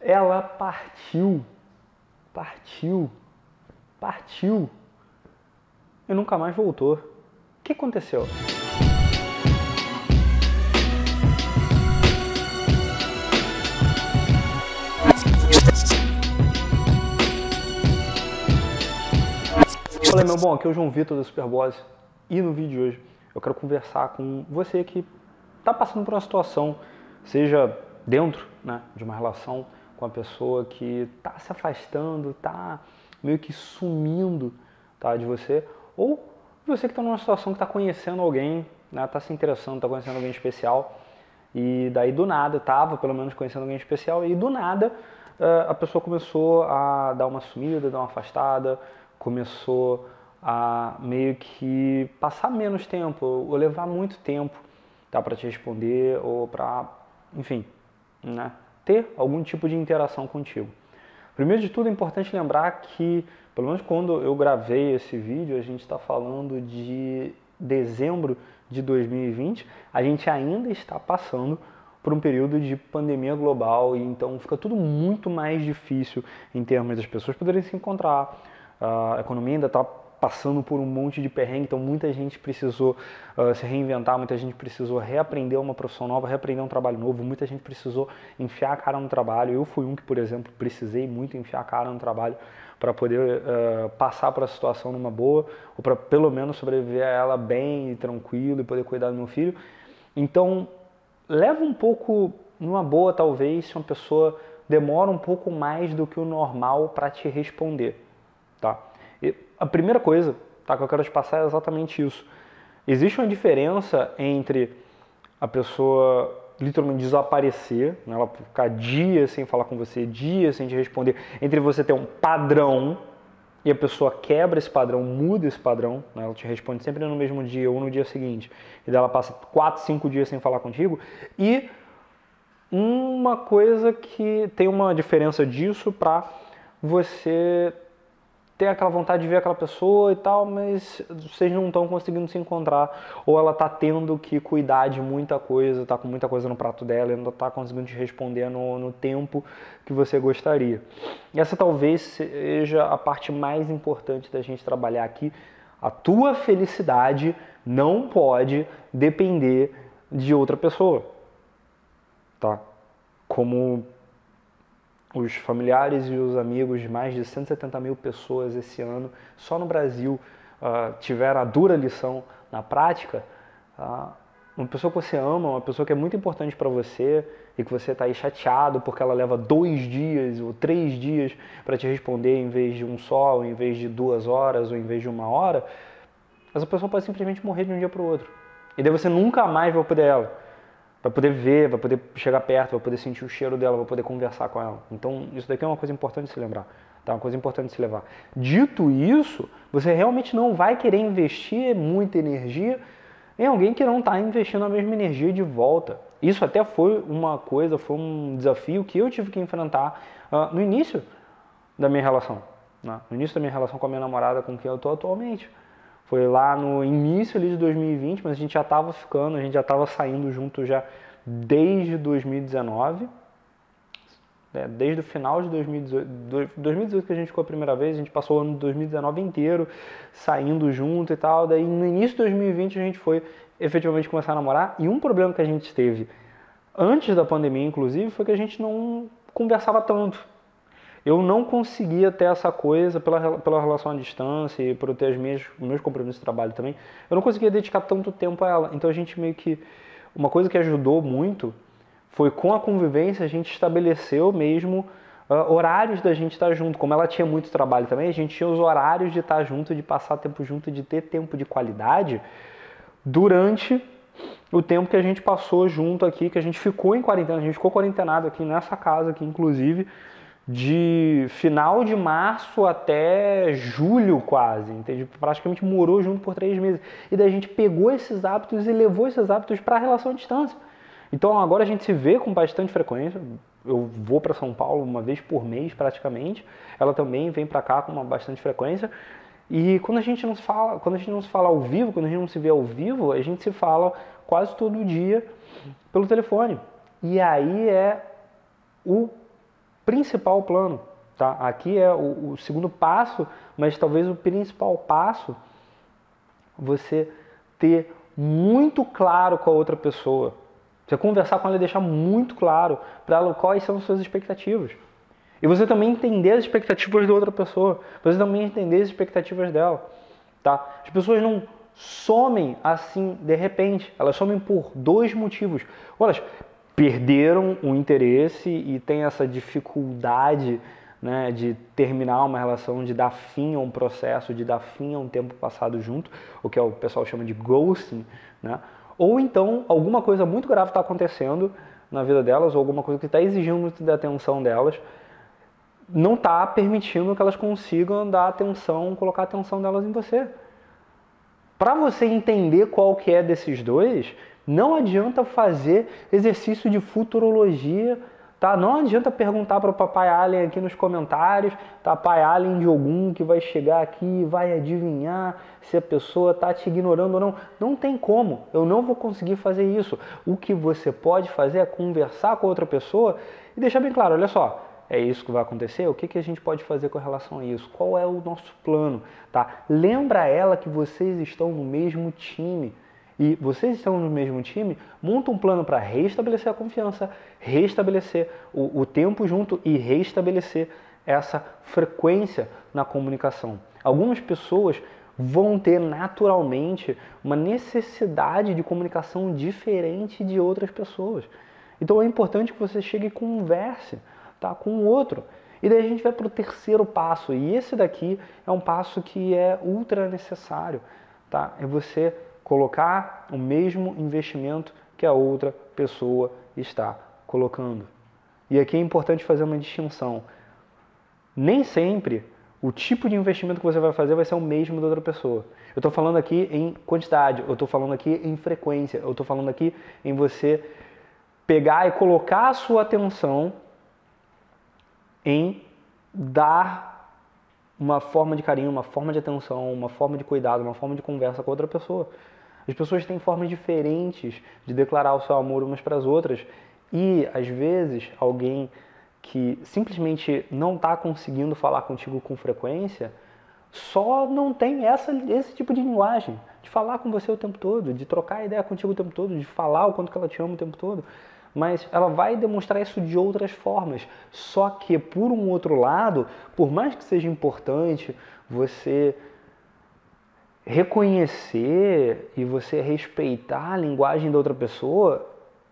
ela partiu, partiu, partiu e nunca mais voltou. O que aconteceu? Fala meu bom, aqui é o João Vitor da Superboss e no vídeo de hoje eu quero conversar com você que está passando por uma situação, seja dentro né, de uma relação com a pessoa que está se afastando, está meio que sumindo tá, de você, ou você que está numa situação que está conhecendo alguém, está né, tá se interessando, está conhecendo alguém especial, e daí do nada, estava pelo menos conhecendo alguém especial, e do nada uh, a pessoa começou a dar uma sumida, dar uma afastada, começou a meio que passar menos tempo, ou levar muito tempo tá, para te responder, ou para, enfim, né, ter algum tipo de interação contigo. Primeiro de tudo é importante lembrar que, pelo menos quando eu gravei esse vídeo, a gente está falando de dezembro de 2020, a gente ainda está passando por um período de pandemia global e então fica tudo muito mais difícil em termos das pessoas poderem se encontrar, a economia ainda está passando por um monte de perrengue, então muita gente precisou uh, se reinventar, muita gente precisou reaprender uma profissão nova, reaprender um trabalho novo, muita gente precisou enfiar a cara no trabalho. Eu fui um que, por exemplo, precisei muito enfiar a cara no trabalho para poder uh, passar por a situação numa boa, ou para pelo menos sobreviver a ela bem e tranquilo e poder cuidar do meu filho. Então, leva um pouco numa boa, talvez, se uma pessoa demora um pouco mais do que o normal para te responder, tá? A primeira coisa tá, que eu quero te passar é exatamente isso. Existe uma diferença entre a pessoa literalmente desaparecer, né, ela ficar dias sem falar com você, dias sem te responder, entre você ter um padrão e a pessoa quebra esse padrão, muda esse padrão, né, ela te responde sempre no mesmo dia ou no dia seguinte, e dela passa 4, 5 dias sem falar contigo, e uma coisa que tem uma diferença disso para você ter aquela vontade de ver aquela pessoa e tal, mas vocês não estão conseguindo se encontrar, ou ela está tendo que cuidar de muita coisa, está com muita coisa no prato dela e não está conseguindo te responder no, no tempo que você gostaria. Essa talvez seja a parte mais importante da gente trabalhar aqui. A tua felicidade não pode depender de outra pessoa, tá? Como os familiares e os amigos de mais de 170 mil pessoas esse ano, só no Brasil, uh, tiveram a dura lição na prática. Uh, uma pessoa que você ama, uma pessoa que é muito importante para você e que você está aí chateado porque ela leva dois dias ou três dias para te responder em vez de um só, ou em vez de duas horas, ou em vez de uma hora, essa pessoa pode simplesmente morrer de um dia para o outro. E daí você nunca mais vai poder ela vai poder ver, vai poder chegar perto, vai poder sentir o cheiro dela, vai poder conversar com ela. Então, isso daqui é uma coisa importante de se lembrar, tá? Uma coisa importante de se levar. Dito isso, você realmente não vai querer investir muita energia em alguém que não está investindo a mesma energia de volta. Isso até foi uma coisa, foi um desafio que eu tive que enfrentar uh, no início da minha relação. Né? No início da minha relação com a minha namorada, com quem eu estou atualmente. Foi lá no início ali de 2020, mas a gente já estava ficando, a gente já estava saindo junto já desde 2019. É, desde o final de 2018, 2018 que a gente ficou a primeira vez, a gente passou o ano de 2019 inteiro saindo junto e tal. Daí no início de 2020 a gente foi efetivamente começar a namorar. E um problema que a gente teve antes da pandemia, inclusive, foi que a gente não conversava tanto eu não conseguia ter essa coisa pela, pela relação à distância e por ter as minhas, meus compromissos de trabalho também, eu não conseguia dedicar tanto tempo a ela. Então a gente meio que. Uma coisa que ajudou muito foi com a convivência a gente estabeleceu mesmo uh, horários da gente estar junto. Como ela tinha muito trabalho também, a gente tinha os horários de estar junto, de passar tempo junto, de ter tempo de qualidade durante o tempo que a gente passou junto aqui, que a gente ficou em quarentena, a gente ficou quarentenado aqui nessa casa aqui, inclusive de final de março até julho quase, entende? Praticamente morou junto por três meses. E daí a gente pegou esses hábitos e levou esses hábitos para a relação à distância. Então agora a gente se vê com bastante frequência. Eu vou para São Paulo uma vez por mês praticamente. Ela também vem para cá com uma bastante frequência. E quando a gente não se fala, quando a gente não se fala ao vivo, quando a gente não se vê ao vivo, a gente se fala quase todo dia pelo telefone. E aí é o principal plano. Tá? Aqui é o, o segundo passo, mas talvez o principal passo você ter muito claro com a outra pessoa. Você conversar com ela e deixar muito claro para ela quais são as suas expectativas. E você também entender as expectativas da outra pessoa. Você também entender as expectativas dela. Tá? As pessoas não somem assim de repente. Elas somem por dois motivos. Ou elas perderam o interesse e têm essa dificuldade né, de terminar uma relação, de dar fim a um processo, de dar fim a um tempo passado junto, o que é o pessoal chama de ghosting, né? Ou então alguma coisa muito grave está acontecendo na vida delas, ou alguma coisa que está exigindo muito da atenção delas, não está permitindo que elas consigam dar atenção, colocar a atenção delas em você. Para você entender qual que é desses dois, não adianta fazer exercício de futurologia Tá? Não adianta perguntar para o papai Alien aqui nos comentários, tá? Pai Alien de algum que vai chegar aqui e vai adivinhar se a pessoa está te ignorando ou não. Não tem como. Eu não vou conseguir fazer isso. O que você pode fazer é conversar com outra pessoa e deixar bem claro, olha só, é isso que vai acontecer? O que, que a gente pode fazer com relação a isso? Qual é o nosso plano? Tá? Lembra ela que vocês estão no mesmo time e vocês estão no mesmo time, monta um plano para restabelecer a confiança, restabelecer o, o tempo junto e restabelecer essa frequência na comunicação. Algumas pessoas vão ter naturalmente uma necessidade de comunicação diferente de outras pessoas. Então é importante que você chegue e converse tá, com o outro. E daí a gente vai para o terceiro passo. E esse daqui é um passo que é ultra necessário. Tá? É você colocar o mesmo investimento que a outra pessoa está colocando. E aqui é importante fazer uma distinção. Nem sempre o tipo de investimento que você vai fazer vai ser o mesmo da outra pessoa. Eu estou falando aqui em quantidade, eu estou falando aqui em frequência, eu estou falando aqui em você pegar e colocar a sua atenção em dar uma forma de carinho, uma forma de atenção, uma forma de cuidado, uma forma de conversa com outra pessoa. As pessoas têm formas diferentes de declarar o seu amor umas para as outras e, às vezes, alguém que simplesmente não está conseguindo falar contigo com frequência só não tem essa, esse tipo de linguagem, de falar com você o tempo todo, de trocar ideia contigo o tempo todo, de falar o quanto que ela te ama o tempo todo. Mas ela vai demonstrar isso de outras formas. Só que, por um outro lado, por mais que seja importante você reconhecer e você respeitar a linguagem da outra pessoa,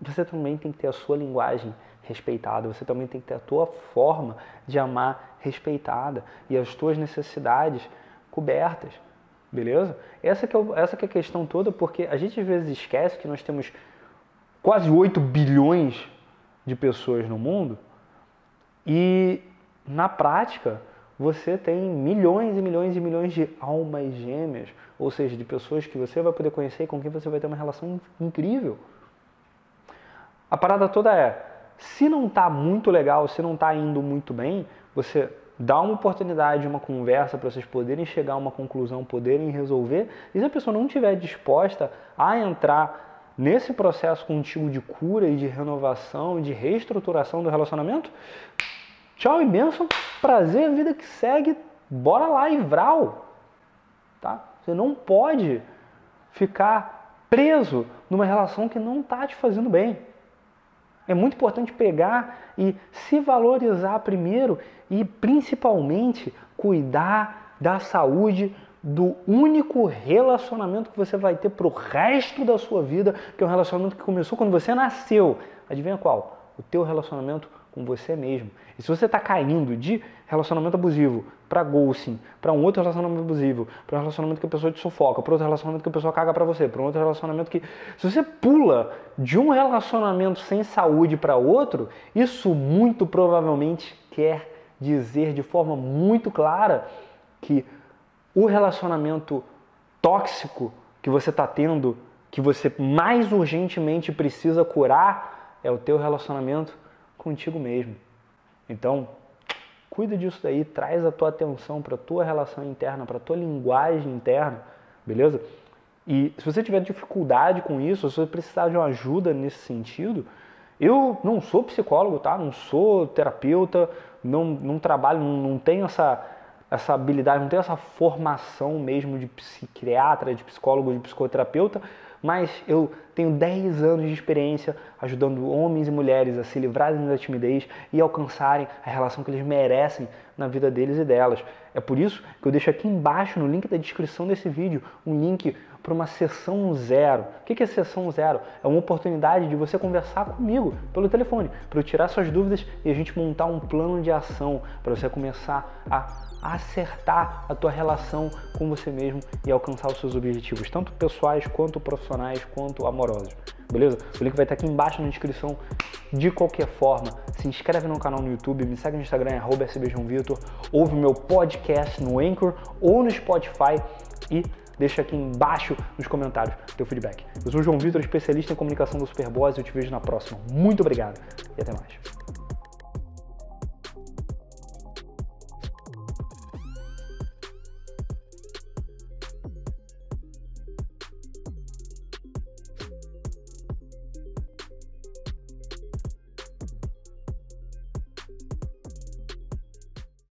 você também tem que ter a sua linguagem respeitada, você também tem que ter a tua forma de amar respeitada e as tuas necessidades cobertas, beleza? Essa que é, essa que é a questão toda, porque a gente às vezes esquece que nós temos quase 8 bilhões de pessoas no mundo e na prática você tem milhões e milhões e milhões de almas gêmeas, ou seja, de pessoas que você vai poder conhecer e com quem você vai ter uma relação incrível. A parada toda é, se não está muito legal, se não está indo muito bem, você dá uma oportunidade, uma conversa para vocês poderem chegar a uma conclusão, poderem resolver. E se a pessoa não estiver disposta a entrar nesse processo contigo de cura e de renovação, de reestruturação do relacionamento, Tchau bênção, prazer, vida que segue, bora lá e vral. Tá? Você não pode ficar preso numa relação que não está te fazendo bem. É muito importante pegar e se valorizar primeiro e principalmente cuidar da saúde do único relacionamento que você vai ter para o resto da sua vida, que é um relacionamento que começou quando você nasceu. Adivinha qual? O teu relacionamento com você mesmo. E se você está caindo de relacionamento abusivo para ghosting, para um outro relacionamento abusivo, para um relacionamento que a pessoa te sufoca, para outro relacionamento que a pessoa caga para você, para um outro relacionamento que. Se você pula de um relacionamento sem saúde para outro, isso muito provavelmente quer dizer de forma muito clara que o relacionamento tóxico que você está tendo, que você mais urgentemente precisa curar, é o teu relacionamento contigo mesmo. Então, cuida disso daí, traz a tua atenção para a tua relação interna, para a tua linguagem interna, beleza? E se você tiver dificuldade com isso, se você precisar de uma ajuda nesse sentido, Eu não sou psicólogo, tá? Não sou terapeuta, não, não trabalho, não, não tenho essa, essa habilidade, não tenho essa formação mesmo de psiquiatra, de psicólogo, de psicoterapeuta, mas eu tenho 10 anos de experiência ajudando homens e mulheres a se livrarem da timidez e alcançarem a relação que eles merecem na vida deles e delas. É por isso que eu deixo aqui embaixo no link da descrição desse vídeo um link para uma sessão zero. O que é sessão zero? É uma oportunidade de você conversar comigo pelo telefone, para eu tirar suas dúvidas e a gente montar um plano de ação para você começar a acertar a tua relação com você mesmo e alcançar os seus objetivos, tanto pessoais quanto profissionais, quanto amorosos. Beleza? O link vai estar aqui embaixo na descrição. De qualquer forma, se inscreve no canal no YouTube, me segue no Instagram, arroba ouve meu podcast no Anchor ou no Spotify e deixa aqui embaixo nos comentários teu feedback. Eu sou o João Vitor, especialista em comunicação do Superboss e eu te vejo na próxima. Muito obrigado e até mais.